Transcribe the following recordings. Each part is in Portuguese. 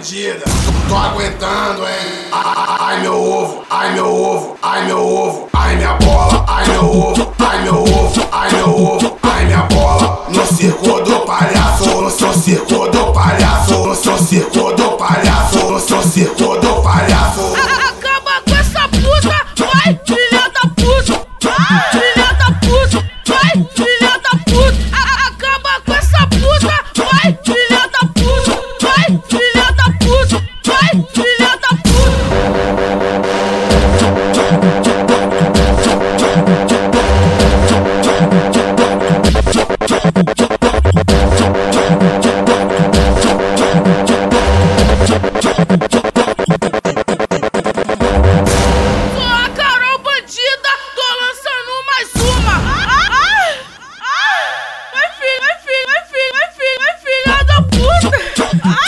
bandida. Tô aguentando, hein? Ai, meu ovo, ai, meu ovo, ai, meu ovo, ai, minha bola, ai, meu ovo, ai, meu ovo.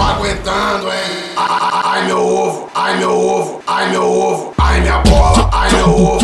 tô aguentando, hein? Ai, ai, ai meu ovo, ai meu ovo, ai meu ovo, ai minha bola, ai meu ovo.